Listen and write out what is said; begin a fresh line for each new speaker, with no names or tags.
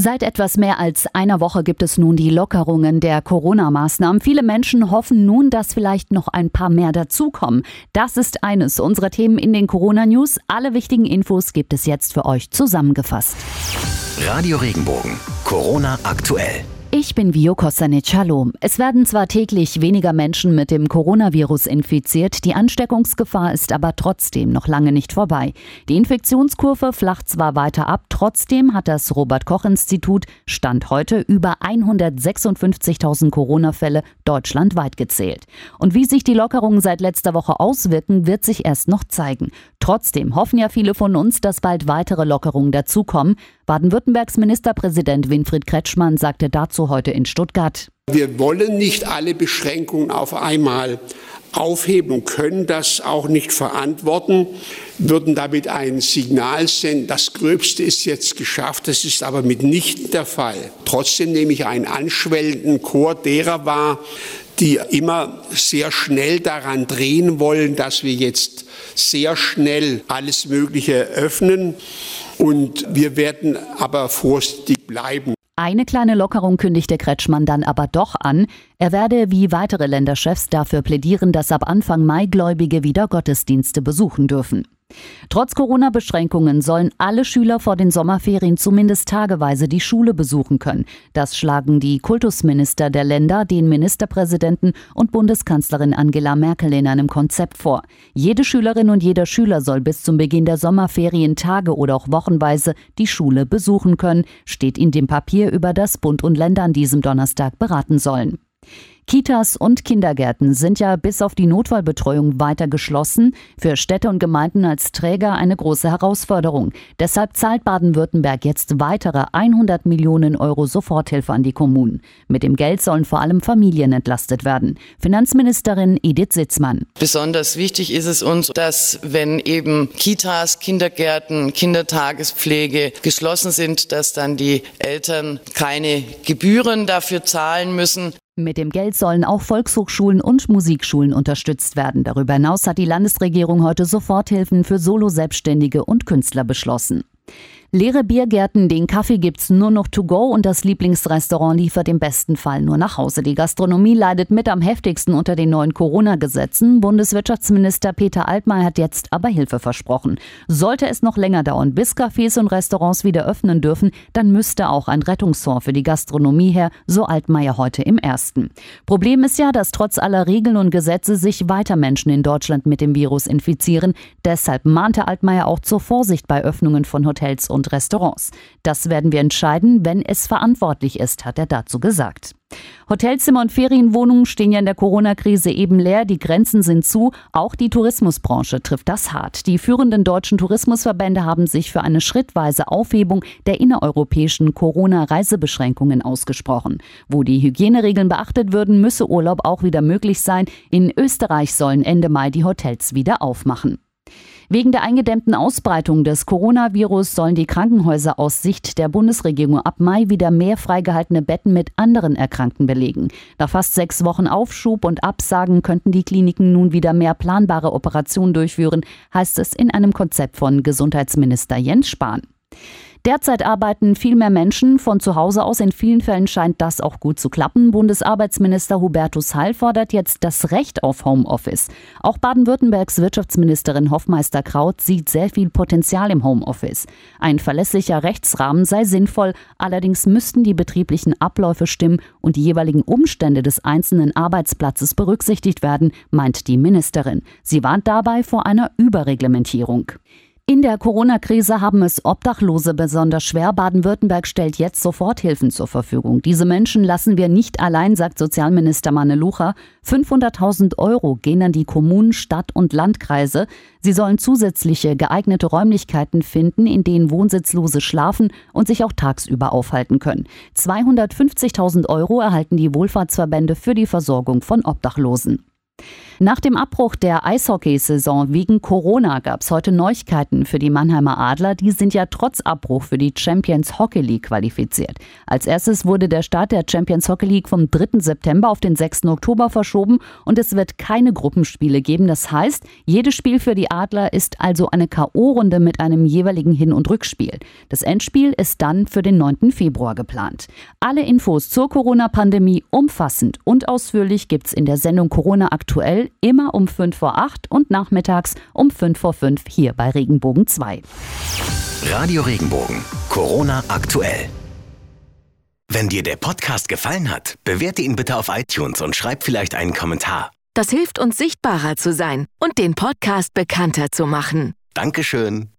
Seit etwas mehr als einer Woche gibt es nun die Lockerungen der Corona-Maßnahmen. Viele Menschen hoffen nun, dass vielleicht noch ein paar mehr dazukommen. Das ist eines unserer Themen in den Corona-News. Alle wichtigen Infos gibt es jetzt für euch zusammengefasst.
Radio Regenbogen, Corona aktuell.
Ich bin Vio Kostanic. Hallo. Es werden zwar täglich weniger Menschen mit dem Coronavirus infiziert, die Ansteckungsgefahr ist aber trotzdem noch lange nicht vorbei. Die Infektionskurve flacht zwar weiter ab, trotzdem hat das Robert Koch Institut Stand heute über 156.000 Corona-Fälle deutschlandweit gezählt. Und wie sich die Lockerungen seit letzter Woche auswirken, wird sich erst noch zeigen. Trotzdem hoffen ja viele von uns, dass bald weitere Lockerungen dazukommen. Baden-Württembergs Ministerpräsident Winfried Kretschmann sagte dazu heute in Stuttgart.
Wir wollen nicht alle Beschränkungen auf einmal aufheben können das auch nicht verantworten, würden damit ein Signal senden, das Gröbste ist jetzt geschafft, das ist aber mitnichten der Fall. Trotzdem nehme ich einen anschwellenden Chor derer wahr, die immer sehr schnell daran drehen wollen, dass wir jetzt sehr schnell alles Mögliche öffnen. Und wir werden aber vorsichtig bleiben.
Eine kleine Lockerung kündigte Kretschmann dann aber doch an. Er werde wie weitere Länderchefs dafür plädieren, dass ab Anfang Mai Gläubige wieder Gottesdienste besuchen dürfen. Trotz Corona-Beschränkungen sollen alle Schüler vor den Sommerferien zumindest tageweise die Schule besuchen können. Das schlagen die Kultusminister der Länder, den Ministerpräsidenten und Bundeskanzlerin Angela Merkel in einem Konzept vor. Jede Schülerin und jeder Schüler soll bis zum Beginn der Sommerferien Tage oder auch wochenweise die Schule besuchen können, steht in dem Papier, über das Bund und Länder an diesem Donnerstag beraten sollen. Kitas und Kindergärten sind ja bis auf die Notfallbetreuung weiter geschlossen. Für Städte und Gemeinden als Träger eine große Herausforderung. Deshalb zahlt Baden-Württemberg jetzt weitere 100 Millionen Euro Soforthilfe an die Kommunen. Mit dem Geld sollen vor allem Familien entlastet werden. Finanzministerin Edith Sitzmann.
Besonders wichtig ist es uns, dass wenn eben Kitas, Kindergärten, Kindertagespflege geschlossen sind, dass dann die Eltern keine Gebühren dafür zahlen müssen.
Mit dem Geld sollen auch Volkshochschulen und Musikschulen unterstützt werden. Darüber hinaus hat die Landesregierung heute Soforthilfen für Solo-Selbstständige und Künstler beschlossen. Leere Biergärten, den Kaffee gibt's nur noch to go und das Lieblingsrestaurant liefert im besten Fall nur nach Hause. Die Gastronomie leidet mit am heftigsten unter den neuen Corona-Gesetzen. Bundeswirtschaftsminister Peter Altmaier hat jetzt aber Hilfe versprochen. Sollte es noch länger dauern, bis Cafés und Restaurants wieder öffnen dürfen, dann müsste auch ein Rettungsfonds für die Gastronomie her, so Altmaier heute im ersten. Problem ist ja, dass trotz aller Regeln und Gesetze sich weiter Menschen in Deutschland mit dem Virus infizieren. Deshalb mahnte Altmaier auch zur Vorsicht bei Öffnungen von Hotels und und Restaurants. Das werden wir entscheiden, wenn es verantwortlich ist, hat er dazu gesagt. Hotelzimmer und Ferienwohnungen stehen ja in der Corona-Krise eben leer, die Grenzen sind zu, auch die Tourismusbranche trifft das hart. Die führenden deutschen Tourismusverbände haben sich für eine schrittweise Aufhebung der innereuropäischen Corona-Reisebeschränkungen ausgesprochen. Wo die Hygieneregeln beachtet würden, müsse Urlaub auch wieder möglich sein. In Österreich sollen Ende Mai die Hotels wieder aufmachen. Wegen der eingedämmten Ausbreitung des Coronavirus sollen die Krankenhäuser aus Sicht der Bundesregierung ab Mai wieder mehr freigehaltene Betten mit anderen Erkrankten belegen. Nach fast sechs Wochen Aufschub und Absagen könnten die Kliniken nun wieder mehr planbare Operationen durchführen, heißt es in einem Konzept von Gesundheitsminister Jens Spahn. Derzeit arbeiten viel mehr Menschen von zu Hause aus. In vielen Fällen scheint das auch gut zu klappen. Bundesarbeitsminister Hubertus Heil fordert jetzt das Recht auf Homeoffice. Auch Baden-Württembergs Wirtschaftsministerin Hoffmeister Kraut sieht sehr viel Potenzial im Homeoffice. Ein verlässlicher Rechtsrahmen sei sinnvoll, allerdings müssten die betrieblichen Abläufe stimmen und die jeweiligen Umstände des einzelnen Arbeitsplatzes berücksichtigt werden, meint die Ministerin. Sie warnt dabei vor einer Überreglementierung. In der Corona-Krise haben es Obdachlose besonders schwer. Baden-Württemberg stellt jetzt Soforthilfen zur Verfügung. Diese Menschen lassen wir nicht allein, sagt Sozialminister Manelucha. 500.000 Euro gehen an die Kommunen, Stadt- und Landkreise. Sie sollen zusätzliche geeignete Räumlichkeiten finden, in denen Wohnsitzlose schlafen und sich auch tagsüber aufhalten können. 250.000 Euro erhalten die Wohlfahrtsverbände für die Versorgung von Obdachlosen. Nach dem Abbruch der Eishockeysaison wegen Corona gab es heute Neuigkeiten für die Mannheimer Adler. Die sind ja trotz Abbruch für die Champions Hockey League qualifiziert. Als erstes wurde der Start der Champions Hockey League vom 3. September auf den 6. Oktober verschoben und es wird keine Gruppenspiele geben. Das heißt, jedes Spiel für die Adler ist also eine K.O.-Runde mit einem jeweiligen Hin- und Rückspiel. Das Endspiel ist dann für den 9. Februar geplant. Alle Infos zur Corona-Pandemie umfassend und ausführlich gibt's in der Sendung Corona aktuell immer um 5 vor 8 und nachmittags um 5 vor 5 hier bei Regenbogen 2.
Radio Regenbogen, Corona aktuell. Wenn dir der Podcast gefallen hat, bewerte ihn bitte auf iTunes und schreib vielleicht einen Kommentar.
Das hilft uns sichtbarer zu sein und den Podcast bekannter zu machen.
Dankeschön.